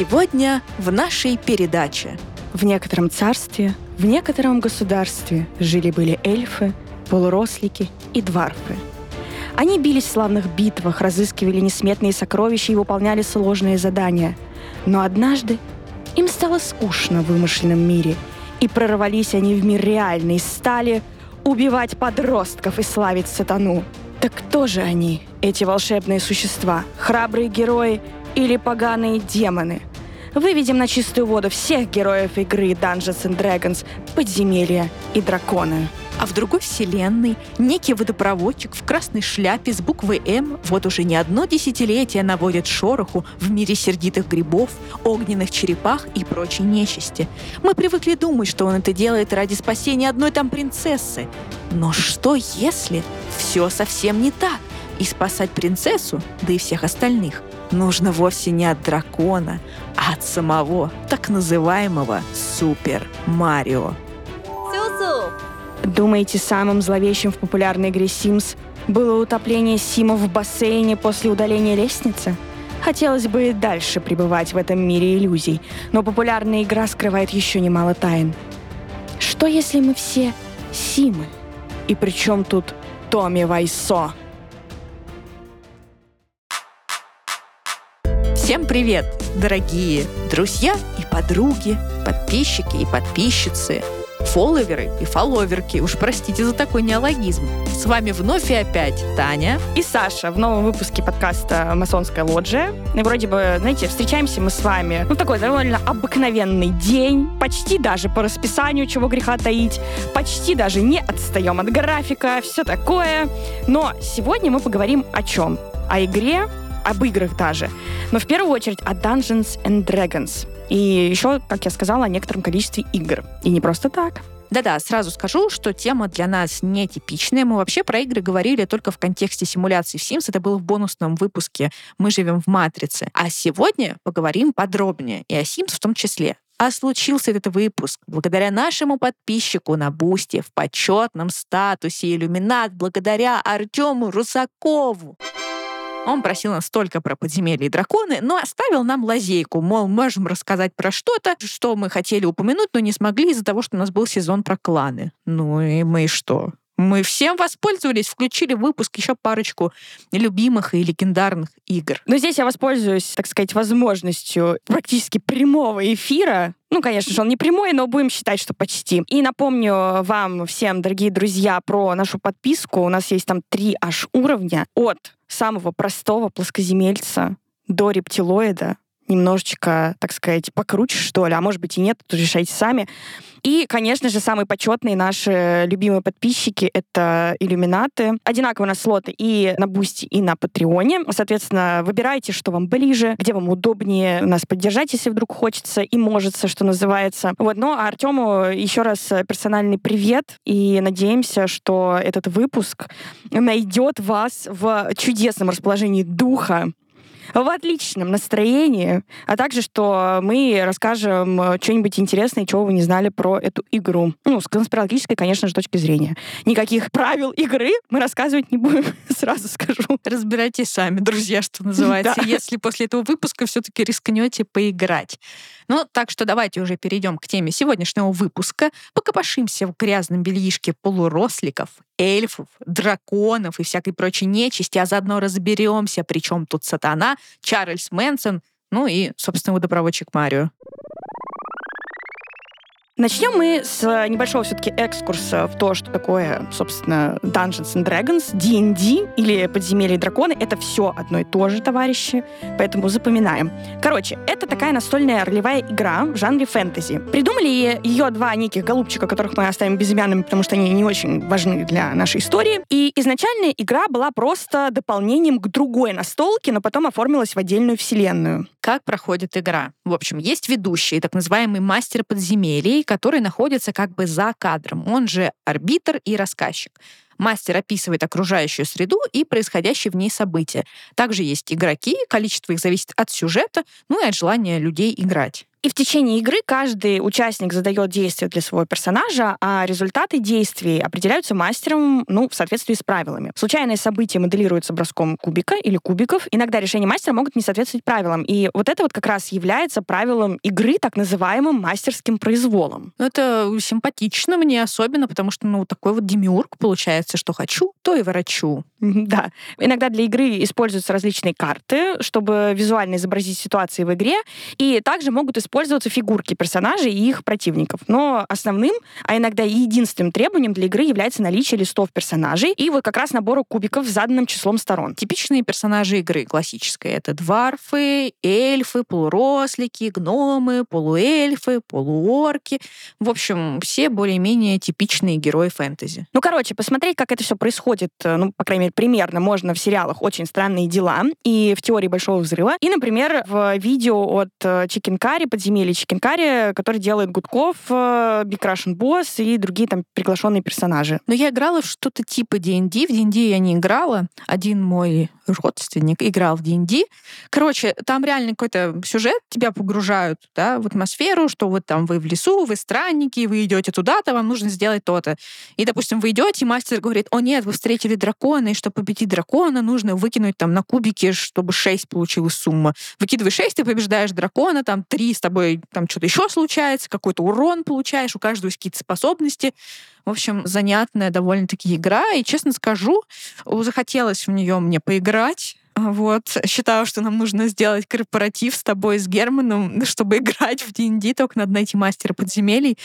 Сегодня в нашей передаче. В некотором царстве, в некотором государстве жили-были эльфы, полурослики и дварфы. Они бились в славных битвах, разыскивали несметные сокровища и выполняли сложные задания. Но однажды им стало скучно в вымышленном мире, и прорвались они в мир реальный, стали убивать подростков и славить сатану. Так кто же они, эти волшебные существа? Храбрые герои или поганые демоны? Выведем на чистую воду всех героев игры Dungeons and Dragons, подземелья и драконы. А в другой вселенной некий водопроводчик в красной шляпе с буквой «М» вот уже не одно десятилетие наводит шороху в мире сердитых грибов, огненных черепах и прочей нечисти. Мы привыкли думать, что он это делает ради спасения одной там принцессы. Но что если все совсем не так? И спасать принцессу, да и всех остальных, нужно вовсе не от дракона, а от самого так называемого Супер Марио. Думаете, самым зловещим в популярной игре Sims было утопление Сима в бассейне после удаления лестницы? Хотелось бы и дальше пребывать в этом мире иллюзий, но популярная игра скрывает еще немало тайн. Что если мы все Симы? И при чем тут Томми Вайсо? Всем привет, дорогие друзья и подруги, подписчики и подписчицы, фолловеры и фолловерки. Уж простите за такой неологизм. С вами вновь и опять Таня и Саша в новом выпуске подкаста «Масонская лоджия». И вроде бы, знаете, встречаемся мы с вами, ну, такой довольно обыкновенный день, почти даже по расписанию, чего греха таить, почти даже не отстаем от графика, все такое. Но сегодня мы поговорим о чем? О игре, об играх даже. Но в первую очередь о Dungeons and Dragons. И еще, как я сказала, о некотором количестве игр. И не просто так. Да-да, сразу скажу, что тема для нас нетипичная. Мы вообще про игры говорили только в контексте симуляции в Sims. Это было в бонусном выпуске «Мы живем в матрице». А сегодня поговорим подробнее и о Sims в том числе. А случился этот выпуск благодаря нашему подписчику на Бусте в почетном статусе иллюминат, благодаря Артему Русакову. Он просил нас только про подземелья и драконы, но оставил нам лазейку, мол, можем рассказать про что-то, что мы хотели упомянуть, но не смогли из-за того, что у нас был сезон про кланы. Ну и мы что? Мы всем воспользовались, включили выпуск еще парочку любимых и легендарных игр. Но здесь я воспользуюсь, так сказать, возможностью практически прямого эфира. Ну, конечно же, он не прямой, но будем считать, что почти. И напомню вам всем, дорогие друзья, про нашу подписку. У нас есть там три аж уровня. От самого простого плоскоземельца до рептилоида, немножечко, так сказать, покруче, что ли, а может быть и нет, тут решайте сами. И, конечно же, самые почетные наши любимые подписчики — это иллюминаты. Одинаково у нас слоты и на Boosty, и на Patreon е. Соответственно, выбирайте, что вам ближе, где вам удобнее нас поддержать, если вдруг хочется и может, что называется. Вот, ну, а Артему еще раз персональный привет, и надеемся, что этот выпуск найдет вас в чудесном расположении духа, в отличном настроении, а также, что мы расскажем э, что-нибудь интересное, чего вы не знали про эту игру. Ну, с конспирологической, конечно же, точки зрения. Никаких правил игры мы рассказывать не будем, сразу скажу. Разбирайтесь сами, друзья, что называется, если после этого выпуска все-таки рискнете поиграть. Ну, так что давайте уже перейдем к теме сегодняшнего выпуска. Покопошимся в грязном бельишке полуросликов, эльфов, драконов и всякой прочей нечисти, а заодно разберемся, при чем тут сатана, Чарльз Мэнсон, ну и, собственно, водопроводчик Марио. Начнем мы с небольшого все-таки экскурса в то, что такое, собственно, Dungeons and Dragons, D&D или Подземелье и драконы. Это все одно и то же, товарищи, поэтому запоминаем. Короче, это такая настольная ролевая игра в жанре фэнтези. Придумали ее два неких голубчика, которых мы оставим безымянными, потому что они не очень важны для нашей истории. И изначальная игра была просто дополнением к другой настолке, но потом оформилась в отдельную вселенную. Как проходит игра? В общем, есть ведущий, так называемый мастер подземелий, который находится как бы за кадром. Он же арбитр и рассказчик. Мастер описывает окружающую среду и происходящие в ней события. Также есть игроки, количество их зависит от сюжета, ну и от желания людей играть. И в течение игры каждый участник задает действия для своего персонажа, а результаты действий определяются мастером, ну, в соответствии с правилами. Случайные события моделируются броском кубика или кубиков. Иногда решения мастера могут не соответствовать правилам. И вот это вот как раз является правилом игры, так называемым мастерским произволом. Ну, это симпатично мне особенно, потому что, ну, такой вот демиург получается, что хочу, то и ворочу. Да. Иногда для игры используются различные карты, чтобы визуально изобразить ситуации в игре, и также могут использоваться фигурки персонажей и их противников. Но основным, а иногда и единственным требованием для игры является наличие листов персонажей и вот как раз набора кубиков с заданным числом сторон. Типичные персонажи игры классической — это дварфы, эльфы, полурослики, гномы, полуэльфы, полуорки. В общем, все более-менее типичные герои фэнтези. Ну, короче, посмотреть, как это все происходит, э, ну, по крайней мере, примерно можно в сериалах «Очень странные дела» и в «Теории большого взрыва». И, например, в видео от Chicken Curry, подземелье Curry, который делает Гудков, Big Russian Boss и другие там приглашенные персонажи. Но я играла в что-то типа D&D. В D&D я не играла. Один мой родственник играл в D&D. Короче, там реально какой-то сюжет, тебя погружают да, в атмосферу, что вот там вы в лесу, вы странники, вы идете туда-то, вам нужно сделать то-то. И, допустим, вы идете, и мастер говорит, о нет, вы встретили дракона, и чтобы победить дракона, нужно выкинуть там на кубики, чтобы 6 получилась сумма. Выкидывай 6, ты побеждаешь дракона, там 3 с тобой там что-то еще случается, какой-то урон получаешь, у каждого есть какие-то способности. В общем, занятная довольно-таки игра. И, честно скажу, захотелось в нее мне поиграть. Вот. Считаю, что нам нужно сделать корпоратив с тобой, с Германом, чтобы играть в D&D, только надо найти мастера подземелий.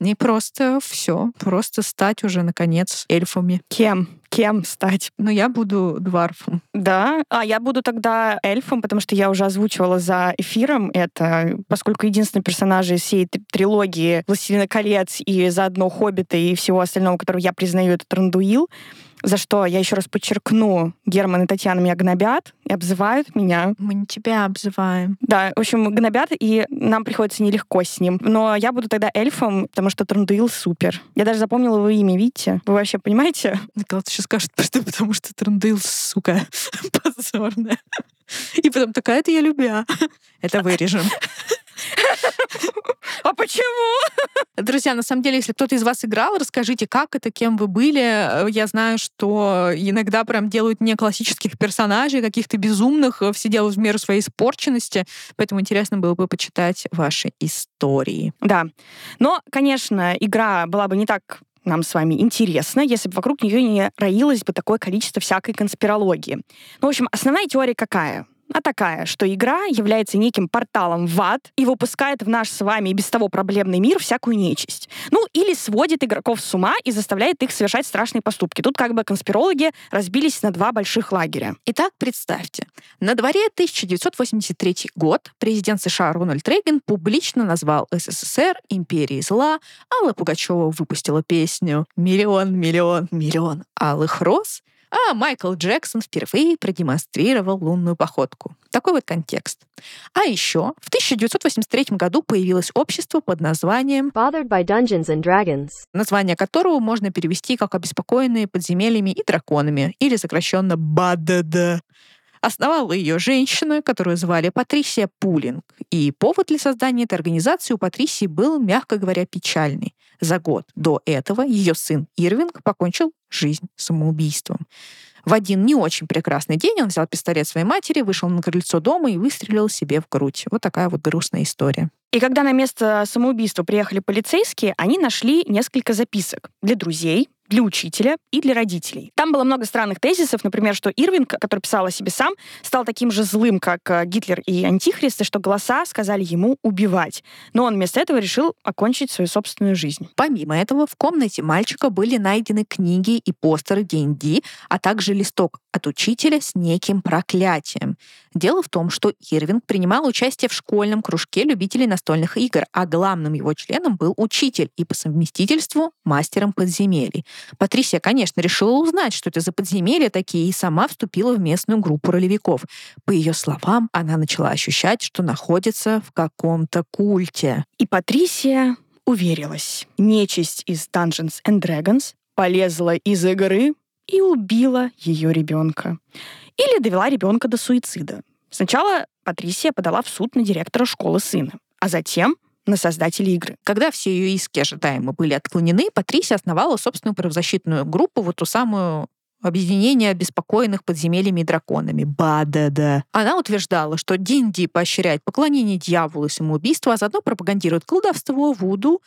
И просто все, просто стать уже, наконец, эльфами. Кем? Кем стать? Ну, я буду дварфом. Да? А я буду тогда эльфом, потому что я уже озвучивала за эфиром это, поскольку единственный персонаж из всей трилогии «Властелина колец» и заодно «Хоббита» и всего остального, которого я признаю, это Трандуил за что я еще раз подчеркну, Герман и Татьяна меня гнобят и обзывают меня. Мы не тебя обзываем. Да, в общем, гнобят, и нам приходится нелегко с ним. Но я буду тогда эльфом, потому что Трандуил супер. Я даже запомнила его имя, видите? Вы вообще понимаете? Николай сейчас скажет, просто потому что Трандуил, сука, позорная. И потом такая это я любя. Это вырежем. А почему? Друзья, на самом деле, если кто-то из вас играл, расскажите, как это, кем вы были. Я знаю, что иногда прям делают не классических персонажей, каких-то безумных, все делают в меру своей испорченности, поэтому интересно было бы почитать ваши истории. Да. Но, конечно, игра была бы не так нам с вами интересно, если бы вокруг нее не роилось бы такое количество всякой конспирологии. Ну, в общем, основная теория какая? А такая, что игра является неким порталом в ад и выпускает в наш с вами и без того проблемный мир всякую нечисть. Ну, или сводит игроков с ума и заставляет их совершать страшные поступки. Тут как бы конспирологи разбились на два больших лагеря. Итак, представьте, на дворе 1983 год президент США Рональд Рейган публично назвал СССР империей зла, Алла Пугачева выпустила песню «Миллион, миллион, миллион алых роз», а Майкл Джексон впервые продемонстрировал лунную походку. Такой вот контекст. А еще в 1983 году появилось общество под названием Bothered by Dungeons and Dragons, название которого можно перевести как «Обеспокоенные подземельями и драконами» или сокращенно «БАДД». Основала ее женщина, которую звали Патрисия Пулинг. И повод для создания этой организации у Патрисии был, мягко говоря, печальный. За год до этого ее сын Ирвинг покончил жизнь самоубийством. В один не очень прекрасный день он взял пистолет своей матери, вышел на крыльцо дома и выстрелил себе в грудь. Вот такая вот грустная история. И когда на место самоубийства приехали полицейские, они нашли несколько записок для друзей, для учителя и для родителей. Там было много странных тезисов, например, что Ирвинг, который писал о себе сам, стал таким же злым, как э, Гитлер и Антихрист, и что голоса сказали ему убивать. Но он вместо этого решил окончить свою собственную жизнь. Помимо этого, в комнате мальчика были найдены книги и постеры D&D, а также листок от учителя с неким проклятием. Дело в том, что Ирвинг принимал участие в школьном кружке любителей настольных игр, а главным его членом был учитель и по совместительству мастером подземелий. Патрисия, конечно, решила узнать, что это за подземелья такие, и сама вступила в местную группу ролевиков. По ее словам, она начала ощущать, что находится в каком-то культе. И Патрисия уверилась. Нечисть из Dungeons and Dragons полезла из игры и убила ее ребенка. Или довела ребенка до суицида. Сначала Патрисия подала в суд на директора школы сына. а затем на создателей игры. Когда все ее иски ожидаемо были отклонены, Патрисия основала собственную правозащитную группу, вот ту самую объединение обеспокоенных подземельями и драконами. БАДД. Она утверждала, что D&D поощряет поклонение дьяволу и самоубийство, а заодно пропагандирует колдовство, вуду,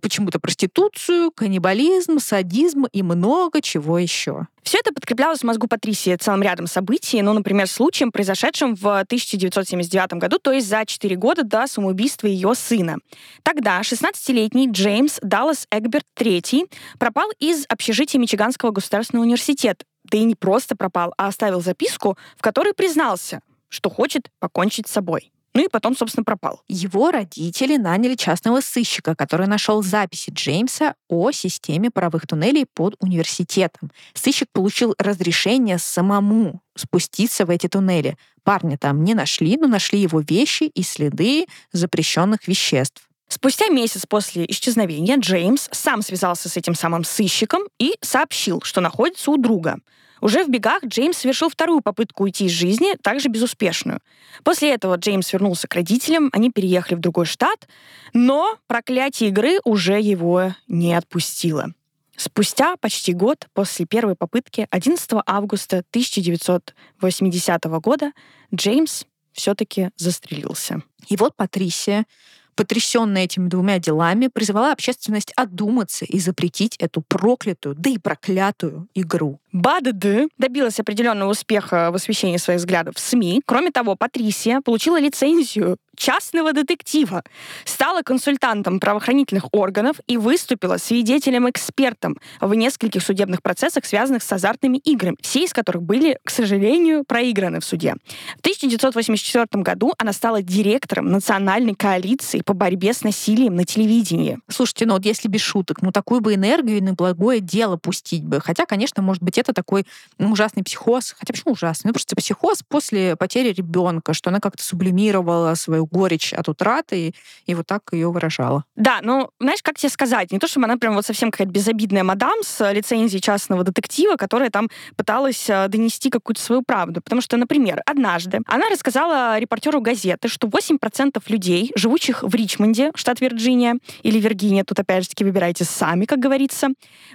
почему-то проституцию, каннибализм, садизм и много чего еще. Все это подкреплялось в мозгу Патрисии целым рядом событий, ну, например, случаем, произошедшим в 1979 году, то есть за 4 года до самоубийства ее сына. Тогда 16-летний Джеймс Даллас Эгберт III пропал из общежития Мичиганского государственного университета. Да и не просто пропал, а оставил записку, в которой признался, что хочет покончить с собой. Ну и потом, собственно, пропал. Его родители наняли частного сыщика, который нашел записи Джеймса о системе паровых туннелей под университетом. Сыщик получил разрешение самому спуститься в эти туннели. Парня там не нашли, но нашли его вещи и следы запрещенных веществ. Спустя месяц после исчезновения Джеймс сам связался с этим самым сыщиком и сообщил, что находится у друга. Уже в бегах Джеймс совершил вторую попытку уйти из жизни, также безуспешную. После этого Джеймс вернулся к родителям, они переехали в другой штат, но проклятие игры уже его не отпустило. Спустя почти год после первой попытки, 11 августа 1980 года, Джеймс все-таки застрелился. И вот Патрисия потрясенная этими двумя делами, призвала общественность одуматься и запретить эту проклятую, да и проклятую игру. БАДД добилась определенного успеха в освещении своих взглядов в СМИ. Кроме того, Патрисия получила лицензию частного детектива, стала консультантом правоохранительных органов и выступила свидетелем-экспертом в нескольких судебных процессах, связанных с азартными играми, все из которых были, к сожалению, проиграны в суде. В 1984 году она стала директором Национальной коалиции по борьбе с насилием на телевидении. Слушайте, ну вот если без шуток, ну такую бы энергию на благое дело пустить бы. Хотя, конечно, может быть, это такой ну, ужасный психоз. Хотя почему ужасный? Ну, просто психоз после потери ребенка, что она как-то сублимировала свою горечь от утраты и, и вот так ее выражала. Да, ну, знаешь, как тебе сказать? Не то, чтобы она прям вот совсем какая-то безобидная мадам с лицензией частного детектива, которая там пыталась э, донести какую-то свою правду. Потому что, например, однажды она рассказала репортеру газеты, что 8% людей, живущих в Ричмонде, штат Вирджиния, или Виргиния, тут опять же таки выбирайте сами, как говорится,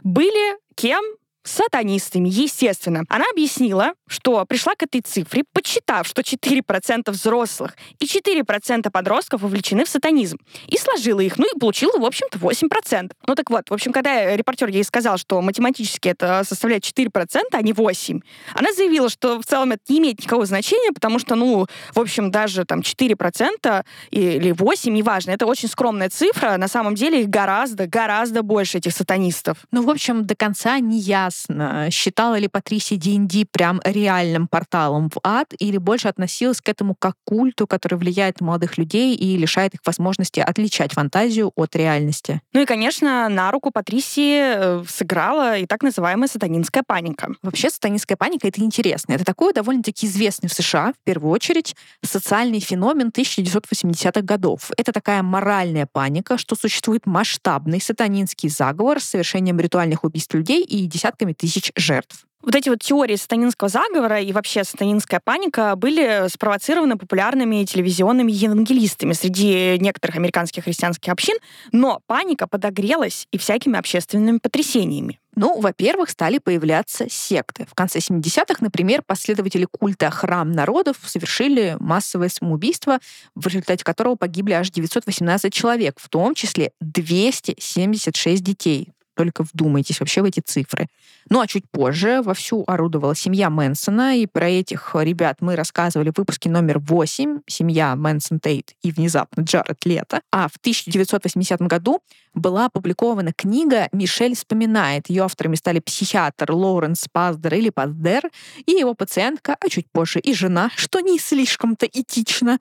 были кем? Сатанистами, естественно. Она объяснила, что пришла к этой цифре, подсчитав, что 4% взрослых и 4% подростков вовлечены в сатанизм. И сложила их, ну и получила, в общем-то, 8%. Ну так вот, в общем, когда репортер ей сказал, что математически это составляет 4%, а не 8%, она заявила, что в целом это не имеет никакого значения, потому что, ну, в общем, даже там 4% или 8%, неважно, это очень скромная цифра, на самом деле их гораздо, гораздо больше этих сатанистов. Ну, в общем, до конца не ясно, ясно, считала ли Патрисия D&D прям реальным порталом в ад или больше относилась к этому как к культу, который влияет на молодых людей и лишает их возможности отличать фантазию от реальности. Ну и, конечно, на руку Патрисии э, сыграла и так называемая сатанинская паника. Вообще сатанинская паника — это интересно. Это такой довольно-таки известный в США, в первую очередь, социальный феномен 1980-х годов. Это такая моральная паника, что существует масштабный сатанинский заговор с совершением ритуальных убийств людей и десятками десятками тысяч жертв. Вот эти вот теории сатанинского заговора и вообще сатанинская паника были спровоцированы популярными телевизионными евангелистами среди некоторых американских христианских общин, но паника подогрелась и всякими общественными потрясениями. Ну, во-первых, стали появляться секты. В конце 70-х, например, последователи культа «Храм народов» совершили массовое самоубийство, в результате которого погибли аж 918 человек, в том числе 276 детей. Только вдумайтесь вообще в эти цифры. Ну а чуть позже вовсю орудовала семья Мэнсона, и про этих ребят мы рассказывали в выпуске номер 8, семья Мэнсон Тейт и внезапно Джаред Лето. А в 1980 году была опубликована книга «Мишель вспоминает». Ее авторами стали психиатр Лоуренс Паздер или Паздер и его пациентка, а чуть позже и жена, что не слишком-то этично,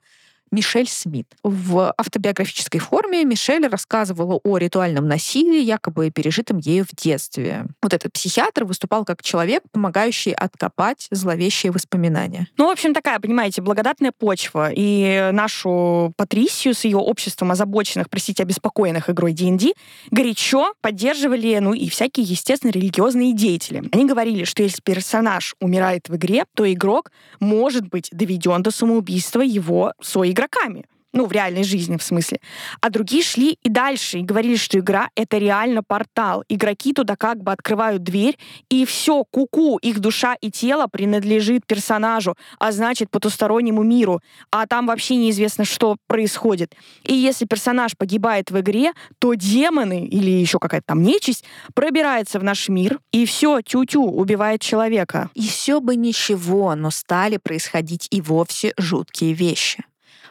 Мишель Смит. В автобиографической форме Мишель рассказывала о ритуальном насилии, якобы пережитом ею в детстве. Вот этот психиатр выступал как человек, помогающий откопать зловещие воспоминания. Ну, в общем, такая, понимаете, благодатная почва. И нашу Патрисию с ее обществом озабоченных, простите, обеспокоенных игрой D&D горячо поддерживали, ну, и всякие, естественно, религиозные деятели. Они говорили, что если персонаж умирает в игре, то игрок может быть доведен до самоубийства его соигроками. Ну, в реальной жизни, в смысле. А другие шли и дальше, и говорили, что игра — это реально портал. Игроки туда как бы открывают дверь, и все, куку, их душа и тело принадлежит персонажу, а значит, потустороннему миру. А там вообще неизвестно, что происходит. И если персонаж погибает в игре, то демоны или еще какая-то там нечисть пробирается в наш мир, и все, тю-тю, убивает человека. И все бы ничего, но стали происходить и вовсе жуткие вещи.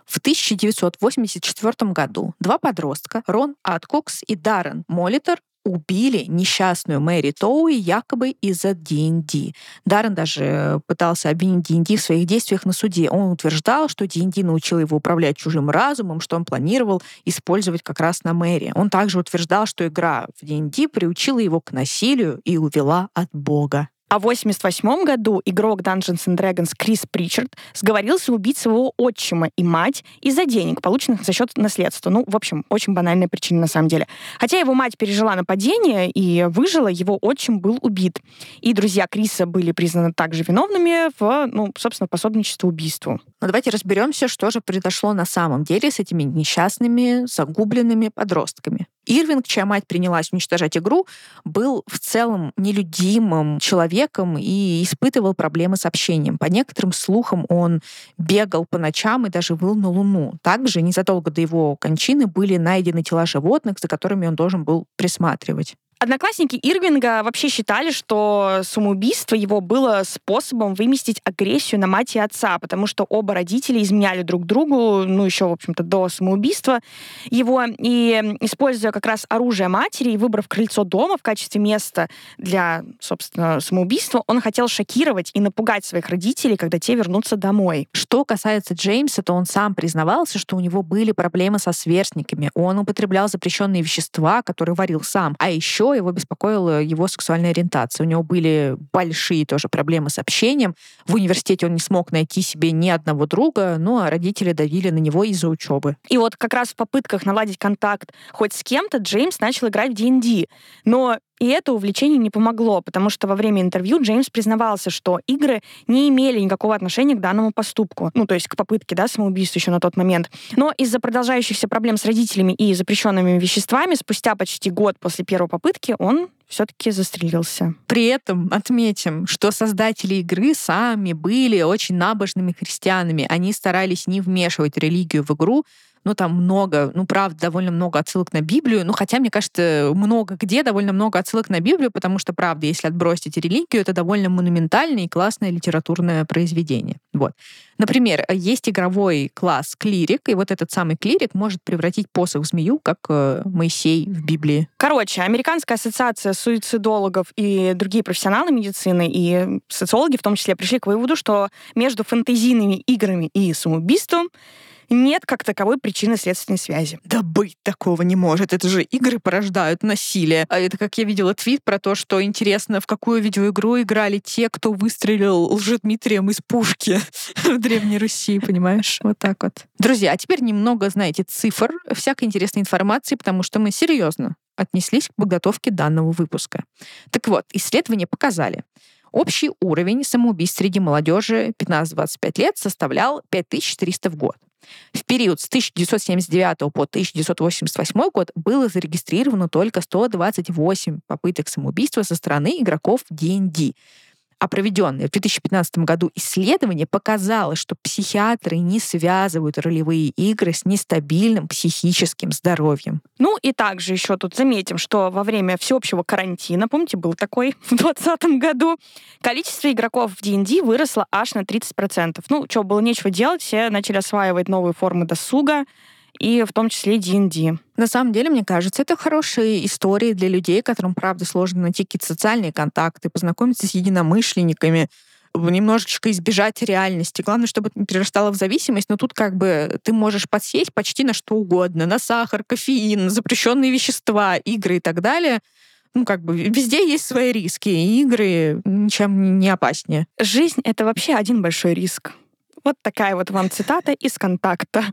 В 1984 году два подростка, Рон Аткокс и Даррен Молитер, убили несчастную Мэри Тоуи якобы из-за D&D. Даррен даже пытался обвинить D&D в своих действиях на суде. Он утверждал, что D&D научил его управлять чужим разумом, что он планировал использовать как раз на Мэри. Он также утверждал, что игра в D&D приучила его к насилию и увела от Бога. А в 88 году игрок Dungeons and Dragons Крис Причард сговорился убить своего отчима и мать из-за денег, полученных за счет наследства. Ну, в общем, очень банальная причина на самом деле. Хотя его мать пережила нападение и выжила, его отчим был убит. И друзья Криса были признаны также виновными в, ну, собственно, пособничестве убийству. Но давайте разберемся, что же произошло на самом деле с этими несчастными, загубленными подростками. Ирвинг, чья мать принялась уничтожать игру, был в целом нелюдимым человеком и испытывал проблемы с общением. По некоторым слухам он бегал по ночам и даже выл на Луну. Также незадолго до его кончины были найдены тела животных, за которыми он должен был присматривать. Одноклассники Ирвинга вообще считали, что самоубийство его было способом выместить агрессию на мать и отца, потому что оба родителя изменяли друг другу, ну, еще, в общем-то, до самоубийства его. И используя как раз оружие матери и выбрав крыльцо дома в качестве места для, собственно, самоубийства, он хотел шокировать и напугать своих родителей, когда те вернутся домой. Что касается Джеймса, то он сам признавался, что у него были проблемы со сверстниками. Он употреблял запрещенные вещества, которые варил сам. А еще еще его беспокоила его сексуальная ориентация. У него были большие тоже проблемы с общением. В университете он не смог найти себе ни одного друга, ну а родители давили на него из-за учебы. И вот как раз в попытках наладить контакт хоть с кем-то Джеймс начал играть в D&D. Но и это увлечение не помогло, потому что во время интервью Джеймс признавался, что игры не имели никакого отношения к данному поступку. Ну, то есть к попытке да, самоубийства еще на тот момент. Но из-за продолжающихся проблем с родителями и запрещенными веществами спустя почти год после первой попытки он все-таки застрелился. При этом отметим, что создатели игры сами были очень набожными христианами. Они старались не вмешивать религию в игру, ну, там много, ну, правда, довольно много отсылок на Библию, ну, хотя, мне кажется, много где довольно много отсылок на Библию, потому что, правда, если отбросить религию, это довольно монументальное и классное литературное произведение. Вот. Например, есть игровой класс клирик, и вот этот самый клирик может превратить посох в змею, как э, Моисей в Библии. Короче, Американская ассоциация суицидологов и другие профессионалы медицины и социологи в том числе пришли к выводу, что между фэнтезийными играми и самоубийством нет как таковой причинно-следственной связи. Да быть такого не может. Это же игры порождают насилие. А это как я видела твит про то, что интересно, в какую видеоигру играли те, кто выстрелил Лжедмитрием из пушки в Древней Руси, понимаешь? Вот так вот. Друзья, а теперь немного, знаете, цифр, всякой интересной информации, потому что мы серьезно отнеслись к подготовке данного выпуска. Так вот, исследования показали, Общий уровень самоубийств среди молодежи 15-25 лет составлял 5400 в год. В период с 1979 по 1988 год было зарегистрировано только 128 попыток самоубийства со стороны игроков D&D. А проведенное в 2015 году исследование показало, что психиатры не связывают ролевые игры с нестабильным психическим здоровьем. Ну и также еще тут заметим, что во время всеобщего карантина, помните, был такой в 2020 году, количество игроков в D&D выросло аж на 30%. Ну, что, было нечего делать, все начали осваивать новые формы досуга, и в том числе D&D. На самом деле, мне кажется, это хорошие истории для людей, которым, правда, сложно найти какие-то социальные контакты, познакомиться с единомышленниками, немножечко избежать реальности. Главное, чтобы это не перерастало в зависимость, но тут как бы ты можешь подсесть почти на что угодно. На сахар, кофеин, запрещенные вещества, игры и так далее. Ну, как бы везде есть свои риски, и игры ничем не опаснее. Жизнь — это вообще один большой риск. Вот такая вот вам цитата из контакта.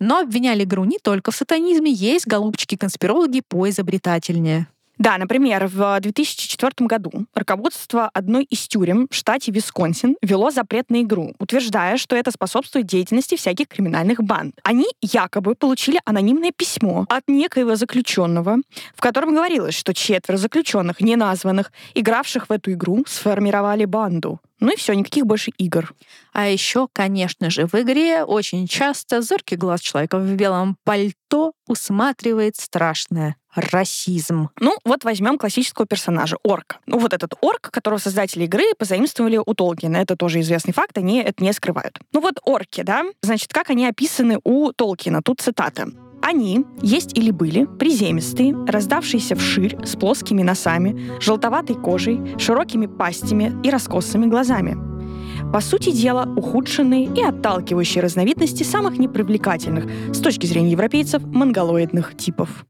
Но обвиняли игру не только в сатанизме, есть голубчики-конспирологи поизобретательнее. Да, например, в 2004 году руководство одной из тюрем в штате Висконсин вело запрет на игру, утверждая, что это способствует деятельности всяких криминальных банд. Они якобы получили анонимное письмо от некоего заключенного, в котором говорилось, что четверо заключенных, неназванных, игравших в эту игру, сформировали банду. Ну и все, никаких больше игр. А еще, конечно же, в игре очень часто зоркий глаз человека в белом пальто усматривает страшное расизм. Ну, вот возьмем классического персонажа, орка. Ну, вот этот орк, которого создатели игры позаимствовали у Толкина. Это тоже известный факт, они это не скрывают. Ну вот орки, да, значит, как они описаны у Толкина? Тут цитата. Они есть или были приземистые, раздавшиеся вширь, с плоскими носами, желтоватой кожей, широкими пастями и раскосыми глазами. По сути дела, ухудшенные и отталкивающие разновидности самых непривлекательных с точки зрения европейцев монголоидных типов.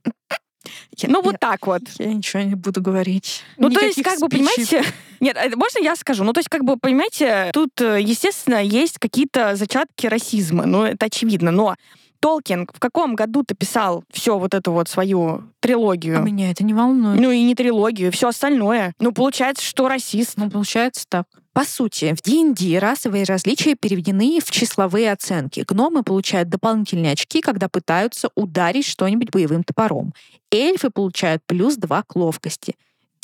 Я- Ну, вот я- так вот. Я ничего не буду говорить. Ну, то есть, Никаких как бы, спичек. понимаете... Нет, э, можно я скажу? Ну, то есть, как бы, понимаете, тут, э, естественно, есть какие-то зачатки расизма, ну, это очевидно, но Толкин в каком году-то писал все вот эту вот свою трилогию? А меня это не волнует. Ну и не трилогию, все остальное. Ну, получается, что расист. Ну, получается так. По сути, в D&D расовые различия переведены в числовые оценки. Гномы получают дополнительные очки, когда пытаются ударить что-нибудь боевым топором. Эльфы получают плюс 2 к ловкости.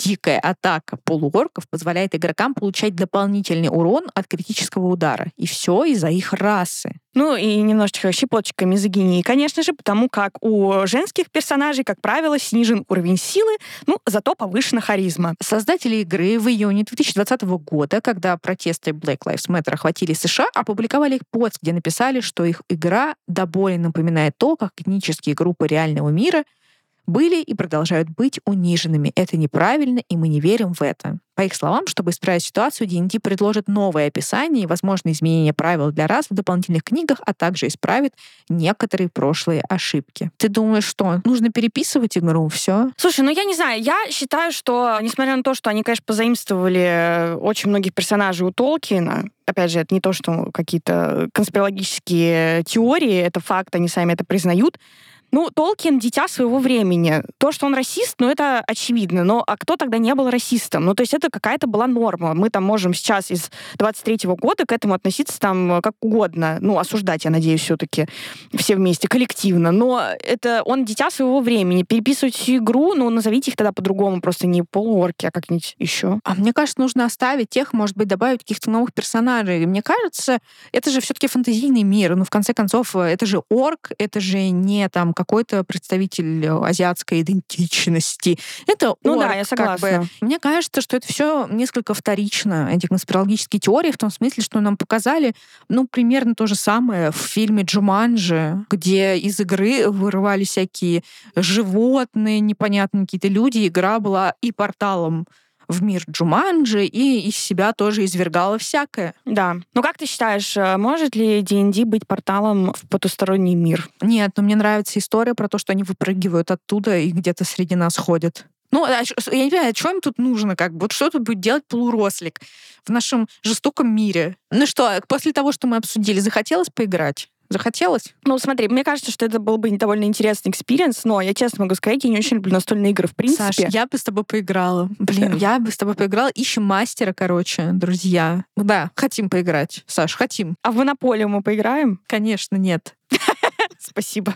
Дикая атака полуорков позволяет игрокам получать дополнительный урон от критического удара. И все из-за их расы. Ну и немножечко щепоточка мизогинии, конечно же, потому как у женских персонажей, как правило, снижен уровень силы, ну, зато повышена харизма. Создатели игры в июне 2020 года, когда протесты Black Lives Matter охватили США, опубликовали пост, где написали, что их игра до боли напоминает то, как этнические группы реального мира были и продолжают быть униженными. Это неправильно, и мы не верим в это. По их словам, чтобы исправить ситуацию, D&D предложит новое описание и, возможно, изменение правил для рас в дополнительных книгах, а также исправит некоторые прошлые ошибки. Ты думаешь, что нужно переписывать игру? Все? Слушай, ну я не знаю, я считаю, что, несмотря на то, что они, конечно, позаимствовали э, очень многих персонажей у Толкина, опять же, это не то, что какие-то конспирологические теории, это факт, они сами это признают, ну, Толкин — дитя своего времени. То, что он расист, ну, это очевидно. Но а кто тогда не был расистом? Ну, то есть это какая-то была норма. Мы там можем сейчас из 23-го года к этому относиться там как угодно. Ну, осуждать, я надеюсь, все-таки все вместе, коллективно. Но это он дитя своего времени. Переписывать всю игру, ну, назовите их тогда по-другому, просто не полуорки, а как-нибудь еще. А мне кажется, нужно оставить тех, может быть, добавить каких-то новых персонажей. Мне кажется, это же все-таки фантазийный мир. Ну, в конце концов, это же орк, это же не там какой-то представитель э, азиатской идентичности. Это Ну орк, да, я как бы. согласна. Мне кажется, что это все несколько вторично, эти конспирологические теории, в том смысле, что нам показали, ну, примерно то же самое в фильме «Джуманджи», где из игры вырывали всякие животные, непонятные какие-то люди. Игра была и порталом в мир Джуманджи, и из себя тоже извергала всякое. Да. Ну, как ты считаешь, э, может ли D&D быть порталом в потусторонний мир? Нет, но мне нравится история про то, что они выпрыгивают оттуда и где-то среди нас ходят. Ну, а я не понимаю, что им тут нужно, как бы? Вот что тут будет делать полурослик в нашем жестоком мире? Ну что, после того, что мы обсудили, захотелось поиграть? Захотелось? Ну, смотри, мне кажется, что это был бы довольно интересный experience, но я честно могу сказать, я не очень люблю настольные игры в принципе. Саш, я бы с тобой поиграла. Блин, я бы с тобой поиграла. Ищем мастера, короче, друзья. Да, хотим поиграть. Саш, хотим. А в монополию мы поиграем? Конечно, нет. Спасибо.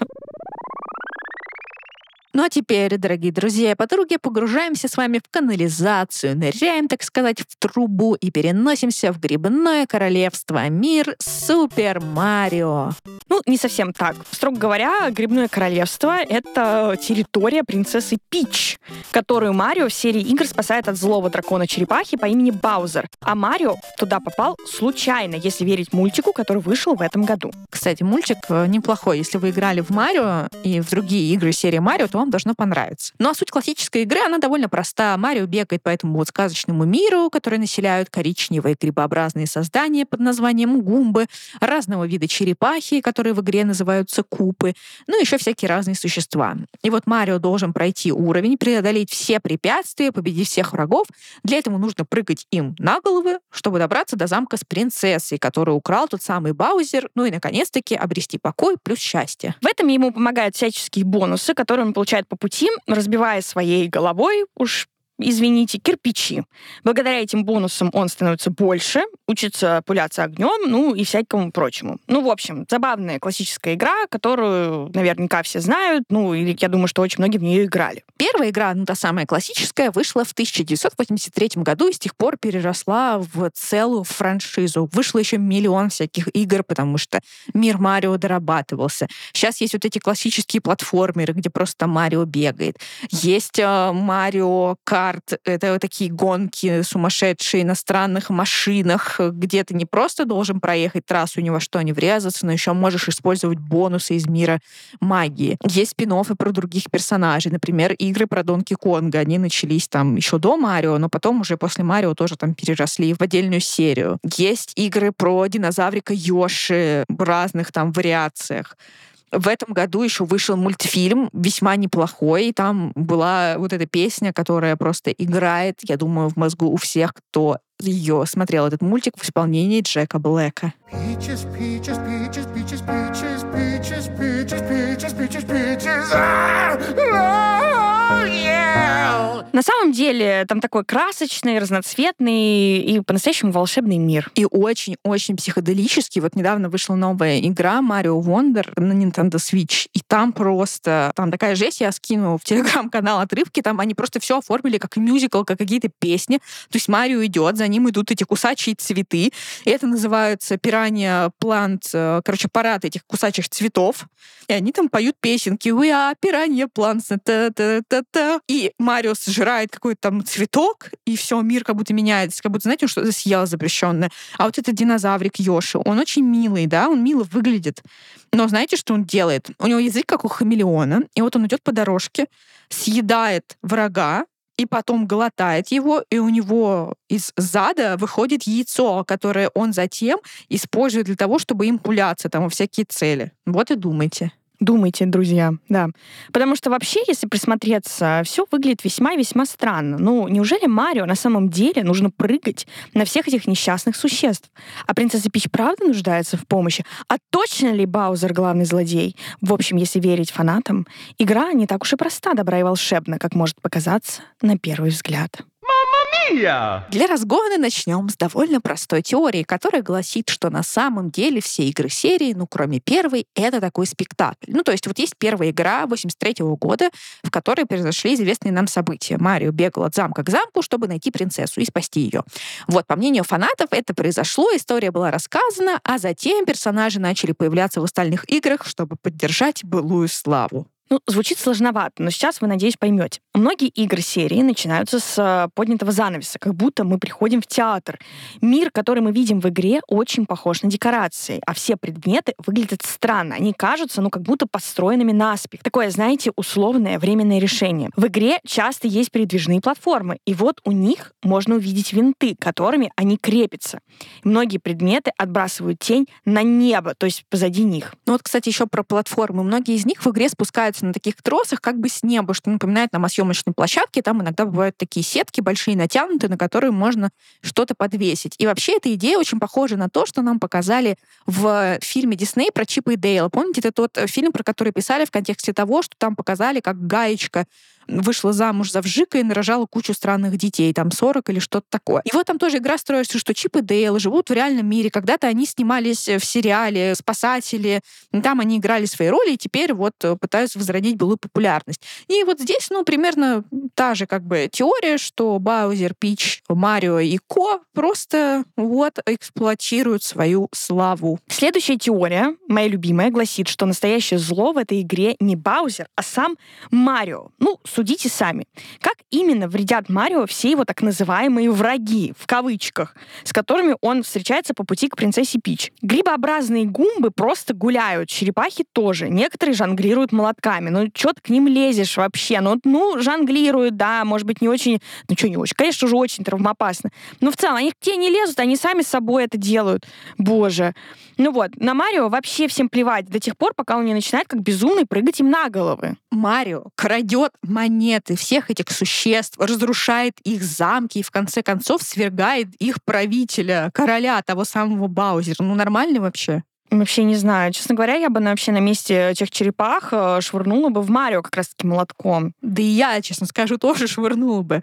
Ну а теперь, дорогие друзья и подруги, погружаемся с вами в канализацию, ныряем, так сказать, в трубу и переносимся в грибное королевство, мир Супер Марио. Ну, не совсем так. Строго говоря, Грибное Королевство — это территория принцессы Пич, которую Марио в серии игр спасает от злого дракона-черепахи по имени Баузер. А Марио туда попал случайно, если верить мультику, который вышел в этом году. Кстати, мультик э, неплохой. Если вы играли в Марио и в другие игры серии Марио, то вам должно понравиться. Ну а суть классической игры, она довольно проста. Марио бегает по этому вот сказочному миру, который населяют коричневые грибообразные создания под названием гумбы, разного вида черепахи, которые в игре называются купы, ну и еще всякие разные существа. И вот Марио должен пройти уровень, преодолеть все препятствия, победить всех врагов. Для этого нужно прыгать им на головы, чтобы добраться до замка с принцессой, которую украл тот самый Баузер, ну и, наконец-таки, обрести покой плюс счастье. В этом ему помогают всяческие бонусы, которые он получает получает по пути, разбивая своей головой, уж извините, кирпичи. Благодаря этим бонусам он становится больше, учится пуляться огнем, ну и всякому прочему. Ну, в общем, забавная классическая игра, которую наверняка все знают, ну, или я думаю, что очень многие в нее играли. Первая игра, ну, та самая классическая, вышла в 1983 году и с тех пор переросла в целую франшизу. Вышло еще миллион всяких игр, потому что мир Марио дорабатывался. Сейчас есть вот эти классические платформеры, где просто Марио бегает. Есть э, Марио карт, это такие гонки сумасшедшие на странных машинах, где ты не просто должен проехать трассу, ни во что не врезаться, но еще можешь использовать бонусы из мира магии. Есть спин про других персонажей. Например, игры про Донки Конга. Они начались там еще до Марио, но потом уже после Марио тоже там переросли в отдельную серию. Есть игры про динозаврика Йоши в разных там вариациях. В этом году еще вышел мультфильм весьма неплохой. Там была вот эта песня, которая просто играет, я думаю, в мозгу у всех, кто ее смотрел этот мультик в исполнении Джека Блэка. Peaches, peaches, peaches, peaches, peaches, peaches, peaches, peaches, peaches. Ah! На самом деле там такой красочный, разноцветный и по-настоящему волшебный мир. И очень-очень психоделический. Вот недавно вышла новая игра Mario Wonder на Nintendo Switch. И там просто, там такая жесть, я скину в телеграм-канал отрывки, там они просто все оформили как мюзикл, как какие-то песни. То есть Марио идет, за ним идут эти кусачие цветы. И это называется пиранья плант, э, короче, парад этих кусачих цветов. И они там поют песенки. We are пиранья плант. И Марио сжирает какой-то там цветок, и все, мир как будто меняется, как будто, знаете, он что-то съел запрещенное. А вот этот динозаврик Йоши, он очень милый, да, он мило выглядит. Но знаете, что он делает? У него язык как у хамелеона, и вот он идет по дорожке, съедает врага, и потом глотает его, и у него из зада выходит яйцо, которое он затем использует для того, чтобы им пуляться там во всякие цели. Вот и думайте. Думайте, друзья, да. Потому что вообще, если присмотреться, все выглядит весьма-весьма странно. Ну, неужели Марио на самом деле нужно прыгать на всех этих несчастных существ? А принцесса Пич правда нуждается в помощи? А точно ли Баузер главный злодей? В общем, если верить фанатам, игра не так уж и проста, добра и волшебна, как может показаться на первый взгляд. Для разгона начнем с довольно простой теории, которая гласит, что на самом деле все игры серии, ну, кроме первой, это такой спектакль. Ну, то есть вот есть первая игра 83 -го года, в которой произошли известные нам события. Марио бегал от замка к замку, чтобы найти принцессу и спасти ее. Вот, по мнению фанатов, это произошло, история была рассказана, а затем персонажи начали появляться в остальных играх, чтобы поддержать былую славу. Ну, звучит сложновато, но сейчас вы, надеюсь, поймете. Многие игры серии начинаются с э, поднятого занавеса, как будто мы приходим в театр. Мир, который мы видим в игре, очень похож на декорации, а все предметы выглядят странно. Они кажутся, ну, как будто построенными наспех. Такое, знаете, условное временное решение. В игре часто есть передвижные платформы, и вот у них можно увидеть винты, которыми они крепятся. Многие предметы отбрасывают тень на небо, то есть позади них. Ну вот, кстати, еще про платформы. Многие из них в игре спускаются на таких тросах как бы с неба, что напоминает нам о съемочной площадке. Там иногда бывают такие сетки большие, натянутые, на которые можно что-то подвесить. И вообще эта идея очень похожа на то, что нам показали в фильме Дисней про Чипа и Дейла. Помните, это тот э, фильм, про который писали в контексте того, что там показали, как гаечка вышла замуж за вжика и нарожала кучу странных детей, там 40 или что-то такое. И вот там тоже игра строится, что Чип и Дейл живут в реальном мире. Когда-то они снимались в сериале «Спасатели», там они играли свои роли, и теперь вот э, пытаются возродить былую популярность. И вот здесь, ну, примерно та же как бы теория, что Баузер, Пич, Марио и Ко просто вот эксплуатируют свою славу. Следующая теория, моя любимая, гласит, что настоящее зло в этой игре не Баузер, а сам Марио. Ну, судите сами. Как именно вредят Марио все его так называемые враги, в кавычках, с которыми он встречается по пути к принцессе Пич? Грибообразные гумбы просто гуляют, черепахи тоже. Некоторые жонглируют молотками. Ну, что ты к ним лезешь вообще? Ну, ну, жонглируют, да, может быть, не очень... Ну, что не очень? Конечно же, очень травмоопасно. Но в целом, они к тебе не лезут, они сами с собой это делают. Боже. Ну вот, на Марио вообще всем плевать до тех пор, пока он не начинает как безумный прыгать им на головы. Марио крадет монеты всех этих существ, разрушает их замки и в конце концов свергает их правителя, короля, того самого Баузера. Ну нормально вообще? Вообще не знаю. Честно говоря, я бы вообще на месте этих черепах э, швырнула бы в Марио как раз-таки молотком. Да и я, честно скажу, тоже швырнула бы.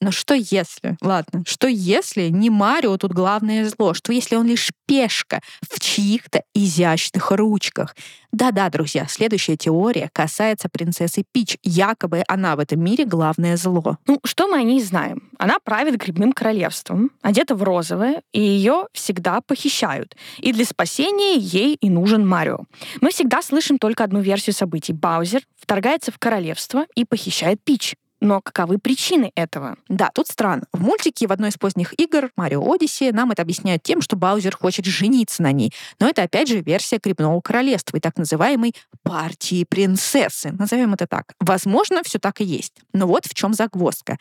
Но что если? Ладно, что если не Марио тут главное зло? Что если он лишь пешка в чьих-то изящных ручках? Да-да, друзья, следующая теория касается принцессы Пич. Якобы она в этом мире главное зло. Ну, что мы о ней знаем? Она правит грибным королевством, одета в розовое, и ее всегда похищают. И для спасения ей и нужен Марио. Мы всегда слышим только одну версию событий. Баузер вторгается в королевство и похищает Пич. Но каковы причины этого? Да, тут странно. В мультике в одной из поздних игр Марио Одиссе нам это объясняют тем, что Баузер хочет жениться на ней. Но это опять же версия Грибного Королевства и так называемой партии принцессы. Назовем это так. Возможно, все так и есть. Но вот в чем загвоздка.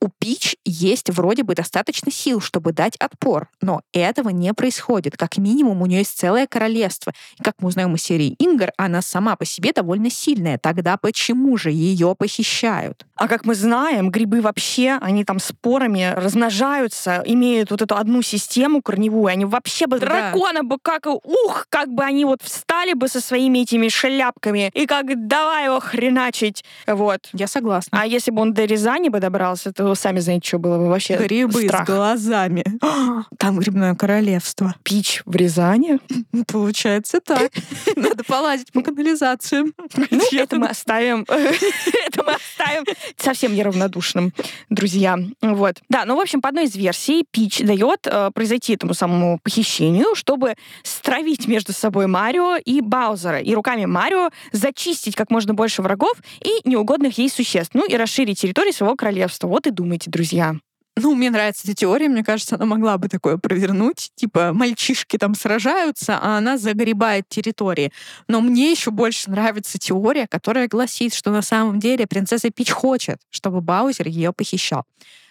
У Пич есть вроде бы достаточно сил, чтобы дать отпор, но этого не происходит. Как минимум, у нее есть целое королевство. И как мы узнаем из серии Ингар, она сама по себе довольно сильная. Тогда почему же ее похищают? А как мы знаем, грибы вообще, они там спорами размножаются, имеют вот эту одну систему корневую. Они вообще бы Да. дракона бы как, ух, как бы они вот встали бы со своими этими шляпками и как давай его хреначить. Вот. Я согласна. А если бы он до Рязани бы добрался, то сами знаете, что было бы вообще Грибы страх. с глазами. Там грибное королевство. Пич в Рязани? Получается так. Надо полазить по канализациям. Ну, это мы оставим. Это мы оставим совсем неравнодушным, друзья. Вот. Да, ну, в общем, по одной из версий, Пич дает э, произойти этому самому похищению, чтобы стравить между собой Марио и Баузера, и руками Марио зачистить как можно больше врагов и неугодных ей существ, ну и расширить территорию своего королевства. Вот и думайте, друзья. Ну, мне нравится эта теория, мне кажется, она могла бы такое провернуть. Типа, мальчишки там сражаются, а она загребает территории. Но мне еще больше нравится теория, которая гласит, что на самом деле принцесса Пич хочет, чтобы Баузер ее похищал.